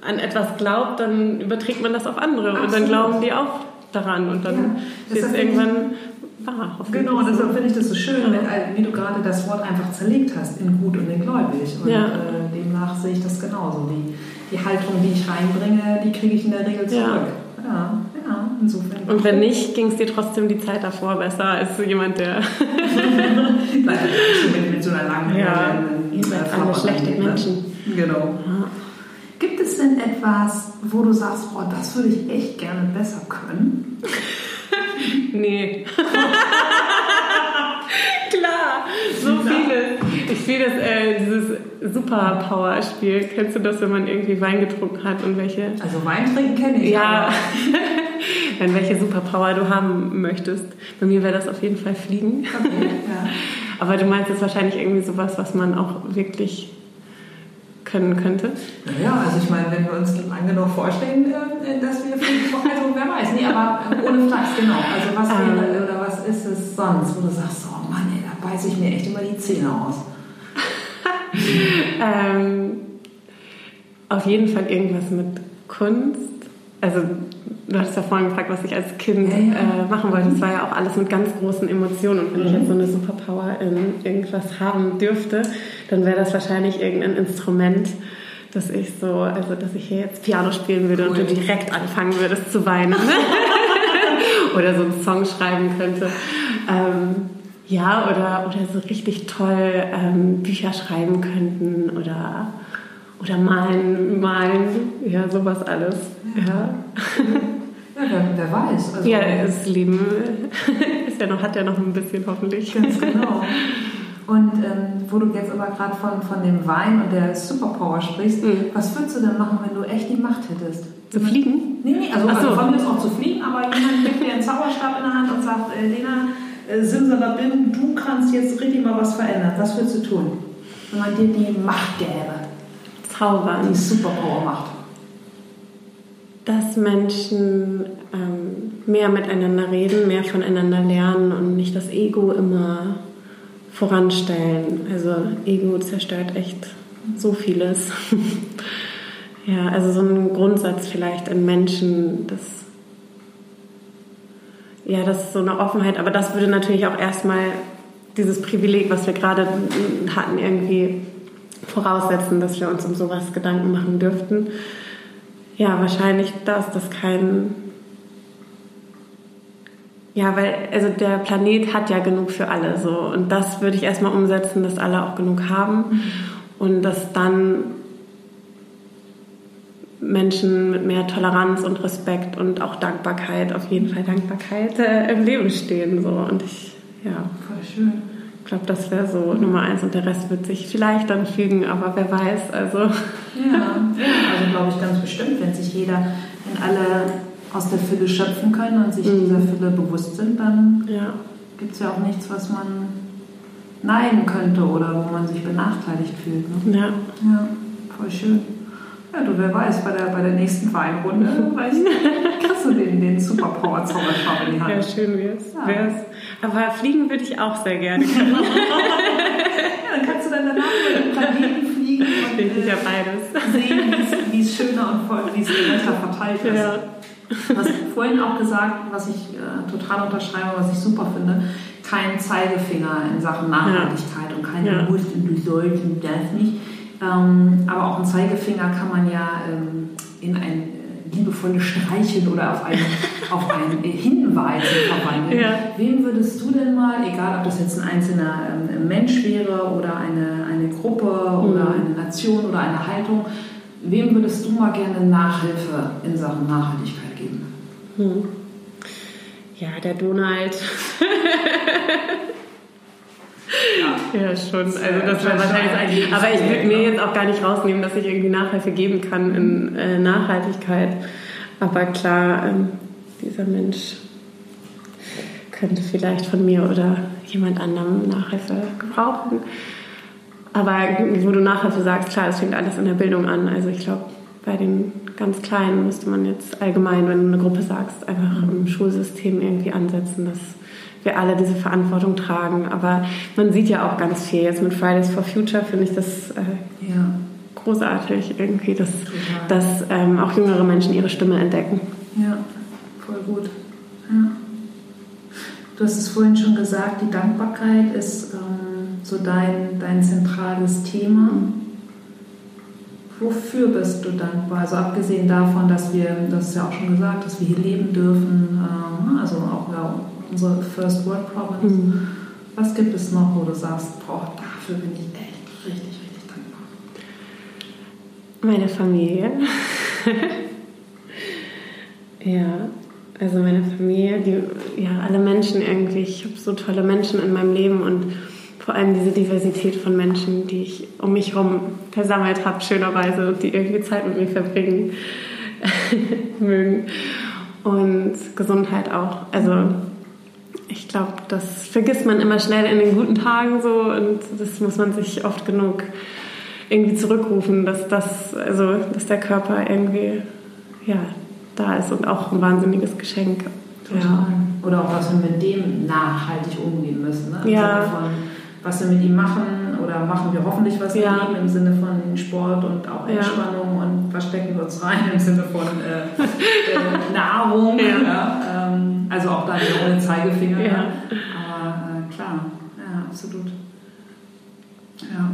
an etwas glaubt, dann überträgt man das auf andere Absolut. und dann glauben die auch daran und dann ja, ist irgendwann wahr. Genau, deshalb finde ich das so schön, ja. wie du gerade das Wort einfach zerlegt hast in gut und in gläubig. Und ja. äh, demnach sehe ich das genauso. Die, die Haltung, die ich reinbringe, die kriege ich in der Regel zurück. Ja. Insofern. Und wenn nicht, ging es dir trotzdem die Zeit davor besser als so jemand, der. Nein, mit, mit so einer langen Ja, alle schlechte ne? Menschen. Genau. Ja. Gibt es denn etwas, wo du sagst, boah, das würde ich echt gerne besser können? nee. Klar, so viele. Ich spiele das, äh, dieses Superpower-Spiel. Kennst du das, wenn man irgendwie Wein getrunken hat und welche? Also Wein trinken kenne ich. Ja. wenn welche Superpower du haben möchtest. Bei mir wäre das auf jeden Fall Fliegen. Okay, ja. Aber du meinst jetzt wahrscheinlich irgendwie sowas, was man auch wirklich können könnte? Naja, also ich meine, wenn wir uns lange genug vorstellen, äh, dass wir fliegen, also wer weiß, nee, aber ohne Flachs, genau. Also was ähm, wäre oder was ist es sonst, wo du sagst, oh Mann, ey, da beiße ich mir echt immer die Zähne aus? Ähm, auf jeden Fall irgendwas mit Kunst. Also du hattest ja vorhin gefragt, was ich als Kind ja, ja. Äh, machen wollte. Das war ja auch alles mit ganz großen Emotionen. Und wenn mhm. ich jetzt so eine Superpower in irgendwas haben dürfte, dann wäre das wahrscheinlich irgendein Instrument, dass ich so, also dass ich hier jetzt Piano spielen würde cool. und du direkt anfangen würdest zu weinen. oder so einen Song schreiben könnte. Ähm, ja, oder, oder so richtig toll ähm, Bücher schreiben könnten oder, oder malen, malen, ja, sowas alles. Ja. Ja, wer, wer weiß. Also, ja, das Leben ist ja noch, hat ja noch ein bisschen hoffentlich. Ganz genau. Und ähm, wo du jetzt aber gerade von, von dem Wein und der Superpower sprichst, mhm. was würdest du denn machen, wenn du echt die Macht hättest? Zu fliegen? Nee, nee, also, so. also von mir ist auch zu fliegen, aber jemand gibt dir einen Zauberstab in der Hand und sagt, äh, Lena, äh, Simsalabim, du kannst jetzt richtig mal was verändern. Was würdest du tun, wenn man dir die Macht gäbe? Zaubern. Die Superpower-Macht dass Menschen ähm, mehr miteinander reden, mehr voneinander lernen und nicht das Ego immer voranstellen. Also Ego zerstört echt so vieles. ja, also so ein Grundsatz vielleicht in Menschen, das ja, das ist so eine Offenheit, aber das würde natürlich auch erstmal dieses Privileg, was wir gerade hatten, irgendwie voraussetzen, dass wir uns um sowas Gedanken machen dürften. Ja, wahrscheinlich, dass das kein. Ja, weil also der Planet hat ja genug für alle so und das würde ich erstmal umsetzen, dass alle auch genug haben mhm. und dass dann Menschen mit mehr Toleranz und Respekt und auch Dankbarkeit, auf jeden Fall Dankbarkeit äh, im Leben stehen so und ich ja. Voll schön. Ich glaube, das wäre so Nummer eins und der Rest wird sich vielleicht dann fügen, aber wer weiß. Also. Ja, also glaube ich ganz bestimmt, wenn sich jeder in alle aus der Fülle schöpfen können und sich mhm. dieser Fülle bewusst sind, dann ja. gibt es ja auch nichts, was man neiden könnte oder wo man sich benachteiligt fühlt. Ne? Ja. Ja, voll schön. Ja, du, wer weiß, bei der, bei der nächsten Weinrunde kriegst du den, den Superpower-Zauberstab in die Hand. Ja, schön wär's. Ja. wär's. Aber fliegen würde ich auch sehr gerne können. ja, dann kannst du dann danach über den Planeten fliegen und äh, ja beides. sehen, wie es schöner und voll, wie es Wetter verteilt ist. Ja. Hast vorhin auch gesagt, was ich äh, total unterschreibe, was ich super finde, kein Zeigefinger in Sachen Nachhaltigkeit ja. und keine ja. Musst und du sollst und das nicht. Ähm, aber auch ein Zeigefinger kann man ja ähm, in ein liebevolles Streicheln oder auf einen, auf einen Hinweis verwandeln. Ja. Wem würdest du denn mal, egal ob das jetzt ein einzelner ähm, Mensch wäre oder eine, eine Gruppe mhm. oder eine Nation oder eine Haltung, wem würdest du mal gerne Nachhilfe in Sachen Nachhaltigkeit geben? Mhm. Ja, der Donald. Ja, ja schon. Also das wäre wahrscheinlich Aber ich würde mir jetzt auch gar nicht rausnehmen, dass ich irgendwie Nachhilfe geben kann in äh, Nachhaltigkeit. Aber klar, ähm, dieser Mensch könnte vielleicht von mir oder jemand anderem Nachhilfe gebrauchen. Aber wo du Nachhilfe sagst, klar, es fängt alles in der Bildung an. Also ich glaube, bei den ganz Kleinen müsste man jetzt allgemein, wenn du eine Gruppe sagst, einfach im Schulsystem irgendwie ansetzen, dass wir alle diese Verantwortung tragen. Aber man sieht ja auch ganz viel. Jetzt mit Fridays for Future finde ich das äh, ja. großartig irgendwie, dass, dass ähm, auch jüngere Menschen ihre Stimme entdecken. Ja, voll gut. Ja. hast es vorhin schon gesagt, die Dankbarkeit ist ähm, so dein, dein zentrales Thema. Wofür bist du dankbar? Also abgesehen davon, dass wir, das ist ja auch schon gesagt, dass wir hier leben dürfen, ähm, also auch ja, unsere First World Problems. Mhm. Was gibt es noch, wo du sagst, boah, dafür bin ich echt richtig, richtig dankbar? Meine Familie. ja, also meine Familie, die, ja, alle Menschen irgendwie. Ich habe so tolle Menschen in meinem Leben und vor allem diese Diversität von Menschen, die ich um mich herum versammelt habe, schönerweise, die irgendwie Zeit mit mir verbringen mögen. Und Gesundheit auch. Also ich glaube, das vergisst man immer schnell in den guten Tagen so und das muss man sich oft genug irgendwie zurückrufen, dass das, also dass der Körper irgendwie ja, da ist und auch ein wahnsinniges Geschenk. Ja. Oder auch was wir mit dem nachhaltig umgehen müssen. Ne? Im ja. Was wir mit ihm machen oder machen wir hoffentlich was mit Ja. ihm im Sinne von Sport und auch Ja. Entspannung und was stecken wir uns rein im Sinne von äh, äh, Nahrung. Ja. Ja, ähm, also auch da wieder ohne Zeigefinger. Ja. Ne? Aber äh, klar, ja, absolut. Ja.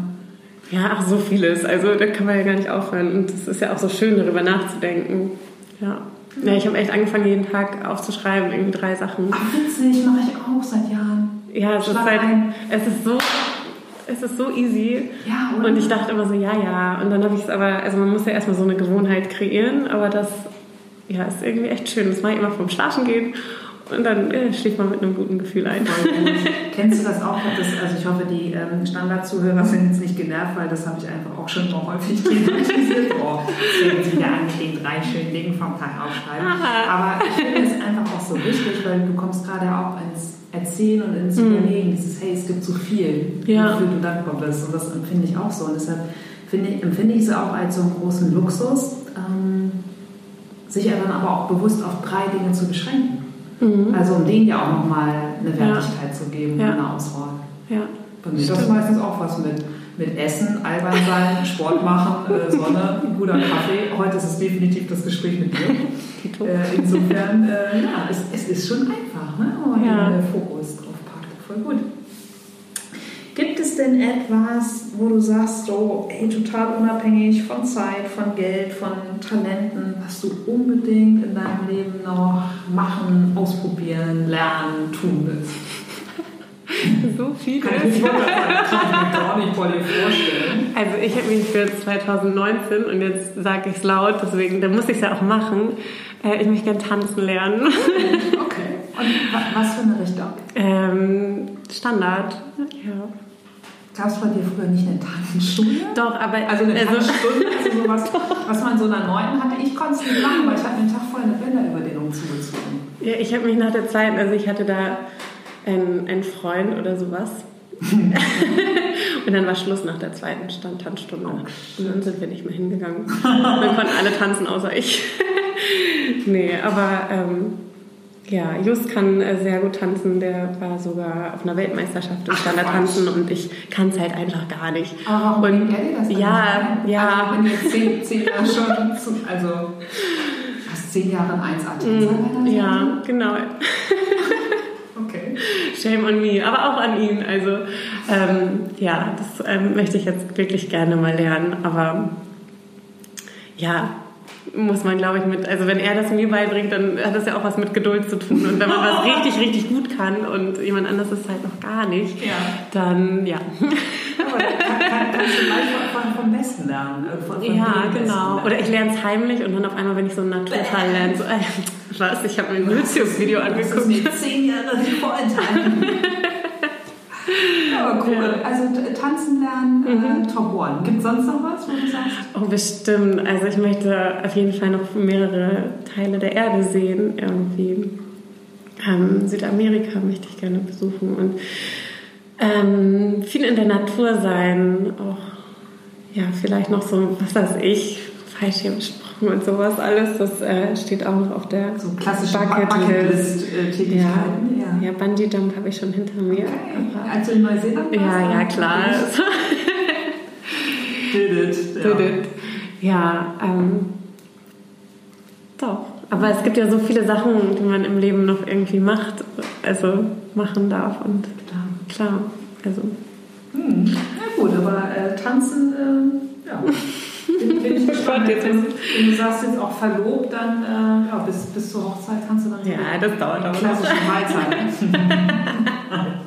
Ja, ach, so vieles. Also da kann man ja gar nicht aufhören. Und es ist ja auch so schön, darüber nachzudenken. Ja. Ja, ich habe echt angefangen, jeden Tag aufzuschreiben, irgendwie drei Sachen. Ach, witzig, mache ich auch seit Jahren. Ja, es ist, halt, ein. es ist so, es ist so easy. Ja? Und ich dachte immer so, ja, ja. Und dann habe ich es aber, also man muss ja erstmal so eine Gewohnheit kreieren, aber das, ja, ist irgendwie echt schön. Das mache ich immer vom Schlafen gehen und dann äh, schläft man mit einem guten Gefühl ein. Kennst du das auch? Das, also ich hoffe, die ähm, Standardzuhörer sind jetzt nicht genervt, weil das habe ich einfach auch schon mal häufig thematisiert. Boah, jetzt wieder an mit den drei schönen Dingen vom Tag aufschreiben. Aber ich finde es einfach auch so wichtig, weil du kommst gerade auch ins Erzählen und ins Überlegen, dieses, hey, es gibt so viel, Ja. wofür du dankbar bist. Und das empfinde ich auch so. Und deshalb finde, ich- empfinde ich es auch als so einen großen Luxus, ähm, sich ja dann aber auch bewusst auf drei Dinge zu beschränken. Mhm. Also um denen ja auch nochmal eine Wertigkeit zu geben Ja. eine Auswahl. Ja. Bei mir ist das meistens auch was mit, mit Essen, albern sein, Sport machen, äh, Sonne, guter Kaffee. Heute ist es definitiv das Gespräch mit dir. Äh, insofern, äh, ja, es, es ist schon einfach, ne? wenn man Ja. den Fokus drauf packt. Voll gut. Gibt es denn etwas, wo du sagst, so, ey, total unabhängig von Zeit, von Geld, von Talenten, was du unbedingt in deinem Leben noch machen, ausprobieren, lernen, tun willst? So viel. Kann ich mir gar nicht vor dir vorstellen. Also ich habe mich für 2019 und jetzt sage ich es laut, deswegen, da muss ich es ja auch machen. Äh, ich möchte gerne tanzen lernen. Okay. Und wa- was für eine Richtung? ähm, Standard. Ja. Gab es bei dir früher nicht eine Tanzschule? Doch, aber Also eine also, Tanzstunde, also sowas, was man so in der Neunten hatte. Ich konnte es nicht machen, weil ich habe einen Tag vorher eine Bänderüberdehnung zugezogen. ja, ich habe mich nach der Zeit, also ich hatte da einen, einen Freund oder sowas. und dann war Schluss nach der zweiten Tanzstunde. und dann sind wir nicht mehr hingegangen. dann konnten alle tanzen, außer ich. nee, aber ähm, ja, Just kann äh, sehr gut tanzen. Der war sogar auf einer Weltmeisterschaft im Standardtanzen und ich kann es halt einfach gar nicht. Aber warum Und- dir das ja, nicht ein? ja. Also wenn du jetzt zehn, zehn Jahre schon, zu, also fast zehn Jahre in 1A-Tänzer Mm, Ja, genau. Shame on me, aber auch an ihn. Also ähm, ja, das ähm, möchte ich jetzt wirklich gerne mal lernen. Aber ja, muss man, glaube ich, mit, also wenn er das mir beibringt, dann hat das ja auch was mit Geduld zu tun. Und wenn man was richtig, richtig gut kann und jemand anderes ist halt noch gar nicht, Ja. dann ja. Aber dann kann, kann, kannst du von, vom Besten lernen. äh, Von, von Ja, genau. lernen. Oder ich lerne es heimlich und dann auf einmal, wenn ich so ein Naturtal lerne, so, äh, was, ich habe mir ein YouTube-Video Das ist angeguckt. zehn Jahre vorenthalten. Ja, cool. Ja. Also tanzen lernen, Mhm. äh, Top One. Gibt es sonst noch was, wo du sagst? Oh, bestimmt. Also ich möchte auf jeden Fall noch mehrere Teile der Erde sehen. Irgendwie. Ähm, Südamerika möchte ich gerne besuchen und ähm, viel in der Natur sein. Auch ja, vielleicht noch so, was weiß ich, Fallschirmsprung und sowas alles. Das äh, steht auch noch auf der So klassische Bucketlist. Bucketlist-Tätigkeiten. Ja, Bungee Jump habe ich schon hinter mir. Okay. Aber- Als du in Neuseeland? Ja, ja, klar. Did it. Ja. Did it. Ja, ähm, doch. aber es gibt ja so viele Sachen, die man im Leben noch irgendwie macht, also machen darf und klar, klar also. Hm. Ja gut, aber äh, tanzen, äh, ja. Bin, bin ich gespannt. Jetzt, wenn, wenn du sagst jetzt auch verlobt, dann äh, ja, bis, bis zur Hochzeit kannst du dann Ja, das dauert auch. Klassische Mahlzeit.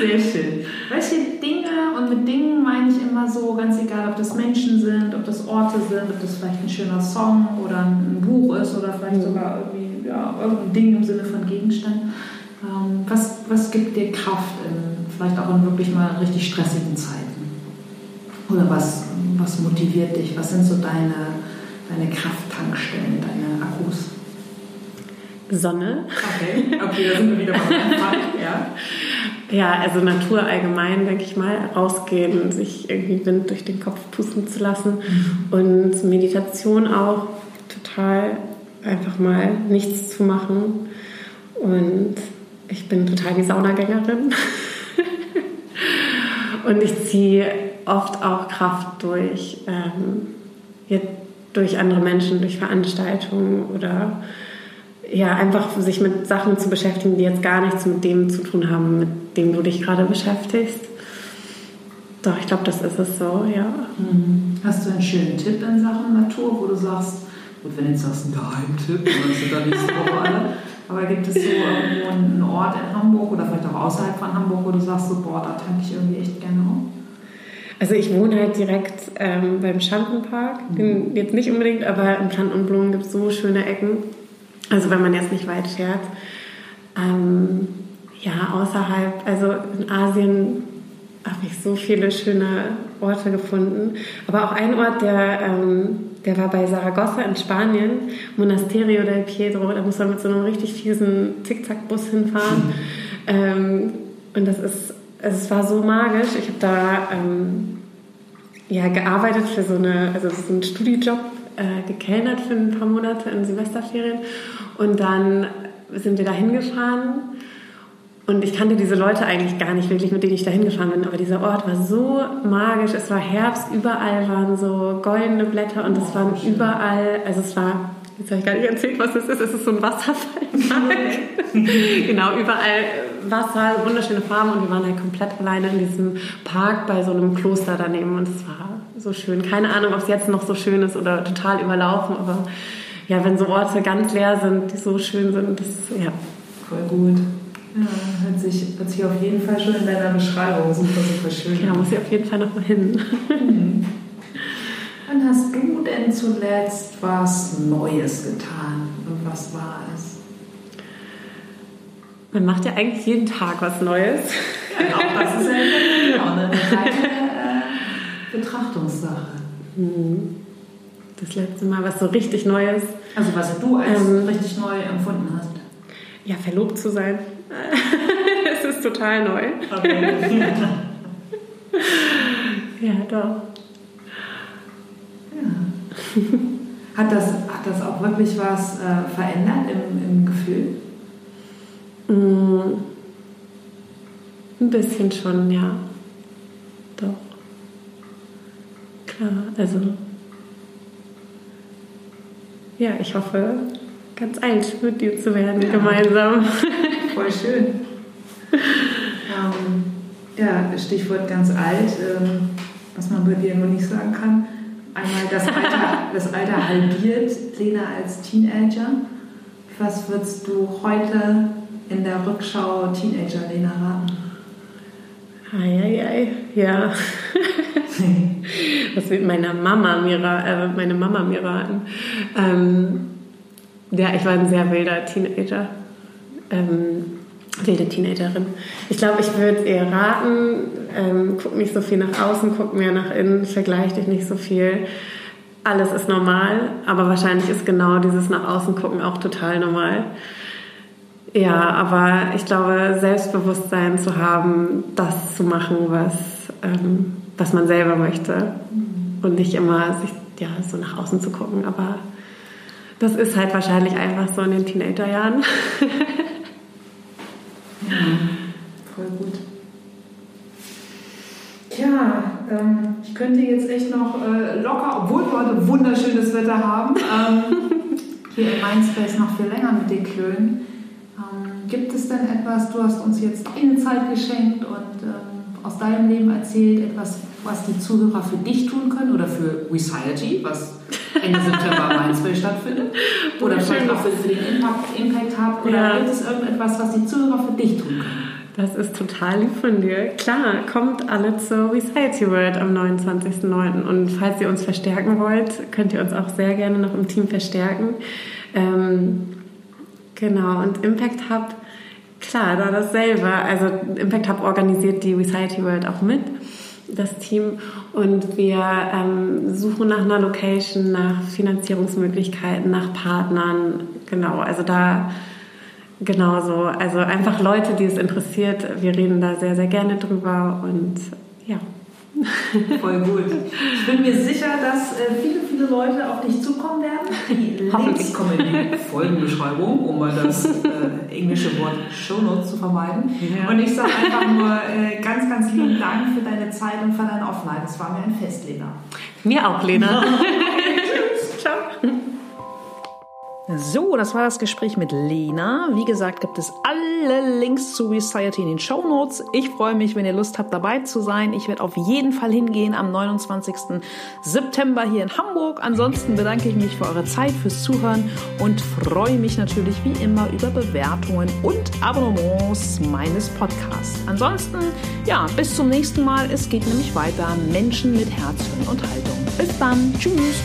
Sehr schön. Welche Dinge, und mit Dingen meine ich immer so, ganz egal, ob das Menschen sind, ob das Orte sind, ob das vielleicht ein schöner Song oder ein Buch ist oder vielleicht sogar irgendwie ja, irgendein Ding im Sinne von Gegenstand. Ähm, was, was gibt dir Kraft, in, vielleicht auch in wirklich mal richtig stressigen Zeiten? Oder was, was motiviert dich? Was sind so deine, deine Krafttankstellen, deine Akkus? Sonne. Okay, okay, da sind wir wieder beim ja. Ja, also Natur allgemein, denke ich mal, rausgehen, sich irgendwie Wind durch den Kopf pusten zu lassen mhm. und Meditation auch total einfach mal nichts zu machen und ich bin total die Saunagängerin und ich ziehe oft auch Kraft durch, ähm, durch andere Menschen, durch Veranstaltungen oder ja, einfach sich mit Sachen zu beschäftigen, die jetzt gar nichts mit dem zu tun haben, mit dem du dich gerade beschäftigst. Doch, ich glaube, das ist es so, ja. Mhm. Hast du einen schönen Tipp in Sachen Natur, wo du sagst, gut, wenn du jetzt sagst, ein Geheimtipp, dann du da nächste Woche alle. Aber gibt es so irgendwo einen Ort in Hamburg oder vielleicht auch außerhalb von Hamburg, wo du sagst, so, boah, da tanke ich irgendwie echt gerne auf? Also ich wohne halt direkt ähm, beim Schandenpark. Mhm. Jetzt nicht unbedingt, aber in Plant und Blumen gibt es so schöne Ecken. Also wenn man jetzt nicht weit fährt. Ähm, ja, außerhalb, also in Asien habe ich so viele schöne Orte gefunden. Aber auch ein Ort, der, ähm, der war bei Saragossa in Spanien, Monasterio del Piedro. Da muss man mit so einem richtig fiesen Zickzackbus hinfahren. ähm, und das ist, also es war so magisch. Ich habe da ähm, ja, gearbeitet für so eine, also so einen Studijob äh, gekellnert für ein paar Monate in Semesterferien. Und dann sind wir da hingefahren. Und ich kannte diese Leute eigentlich gar nicht wirklich, mit denen ich da hingefahren bin. Aber dieser Ort war so magisch. Es war Herbst, überall waren so goldene Blätter und es waren überall, also es war, jetzt habe ich gar nicht erzählt, was es ist. Es ist so ein Wasserfall. genau, überall Wasser, wunderschöne Farben und wir waren halt komplett alleine in diesem Park bei so einem Kloster daneben und es war so schön. Keine Ahnung, ob es jetzt noch so schön ist oder total überlaufen, aber ja, wenn so Orte ganz leer sind, die so schön sind, das ja. Voll gut. Ja, hört sich, hört sich auf jeden Fall schon in deiner Beschreibung super, super schön. Ja, muss ich auf jeden Fall noch mal hin. Mhm. Wann hast du denn zuletzt was Neues getan und was war es? Man macht ja eigentlich jeden Tag was Neues. Ja, genau, das ist ja auch eine reine äh, Betrachtungssache. Mhm. Das letzte Mal was so richtig Neues. Also was du als ähm, richtig neu empfunden hast. Ja, verlobt zu sein. Es ist total neu. Ja, doch. Ja. Hat das, hat das auch wirklich was äh, verändert im, im Gefühl? Mm, ein bisschen schon, ja. Doch. Klar, also ja, ich hoffe, ganz alt mit dir zu werden, ja. gemeinsam. Voll schön. ähm, ja, Stichwort ganz alt, ähm, was man bei dir nur nicht sagen kann. Einmal das Alter, das Alter halbiert, Lena als Teenager. Was würdest du heute in der Rückschau Teenager Lena raten? Eieiei, ja. Was wird meine Mama mir, äh, meine Mama mir raten? Ähm, ja, ich war ein sehr wilder Teenager. Ähm, wilde Teenagerin. Ich glaube, ich würde ihr raten, ähm, guck nicht so viel nach außen, guck mehr nach innen, vergleich dich nicht so viel. Alles ist normal, aber wahrscheinlich ist genau dieses nach außen gucken auch total normal. Ja, aber ich glaube, Selbstbewusstsein zu haben, das zu machen, was, ähm, was man selber möchte und nicht immer sich ja, so nach außen zu gucken. Aber das ist halt wahrscheinlich einfach so in den Teenagerjahren. ja, voll gut. Ja, ähm, ich könnte jetzt echt noch äh, locker, obwohl wir heute wunderschönes Wetter haben, ähm, hier im Mindspace noch viel länger mit den Klönen. Gibt es denn etwas, du hast uns jetzt deine Zeit geschenkt und ähm, aus deinem Leben erzählt, etwas, was die Zuhörer für dich tun können oder für Reciety, was Ende September am Mainzville stattfindet? Oder vielleicht auch für den Impact, Impact Hub? Oder ja. gibt es irgendetwas, was die Zuhörer für dich tun können? Das ist total lieb von dir. Klar, kommt alle zur Reciety World am 29.09. Und falls ihr uns verstärken wollt, könnt ihr uns auch sehr gerne noch im Team verstärken. Ähm, genau, und Impact Hub, klar, da dasselbe. Also Impact Hub organisiert die Reciety World auch mit das Team und wir ähm, suchen nach einer Location, nach Finanzierungsmöglichkeiten, nach Partnern. Genau, also da genauso. Also einfach Leute, die es interessiert. Wir reden da sehr, sehr gerne drüber und ja. Voll gut. Ich bin mir sicher, dass äh, viele, viele Leute auf dich zukommen werden. Links kommen in die Folgenbeschreibung, um mal das äh, englische Wort Show Notes zu vermeiden. Ja. Und ich sage einfach nur äh, ganz, ganz lieben Dank für deine Zeit und für deine Offenheit. Es war mir ein Fest, Lena. Mir auch, Lena. Tschüss. Ciao. So, das war das Gespräch mit Lena. Wie gesagt, gibt es alle Links zu Reciety in den Show Notes. Ich freue mich, wenn ihr Lust habt, dabei zu sein. Ich werde auf jeden Fall hingehen am 29. September hier in Hamburg. Ansonsten bedanke ich mich für eure Zeit, fürs Zuhören und freue mich natürlich wie immer über Bewertungen und Abonnements meines Podcasts. Ansonsten, ja, bis zum nächsten Mal. Es geht nämlich weiter. Menschen mit Herz, und Haltung. Bis dann. Tschüss.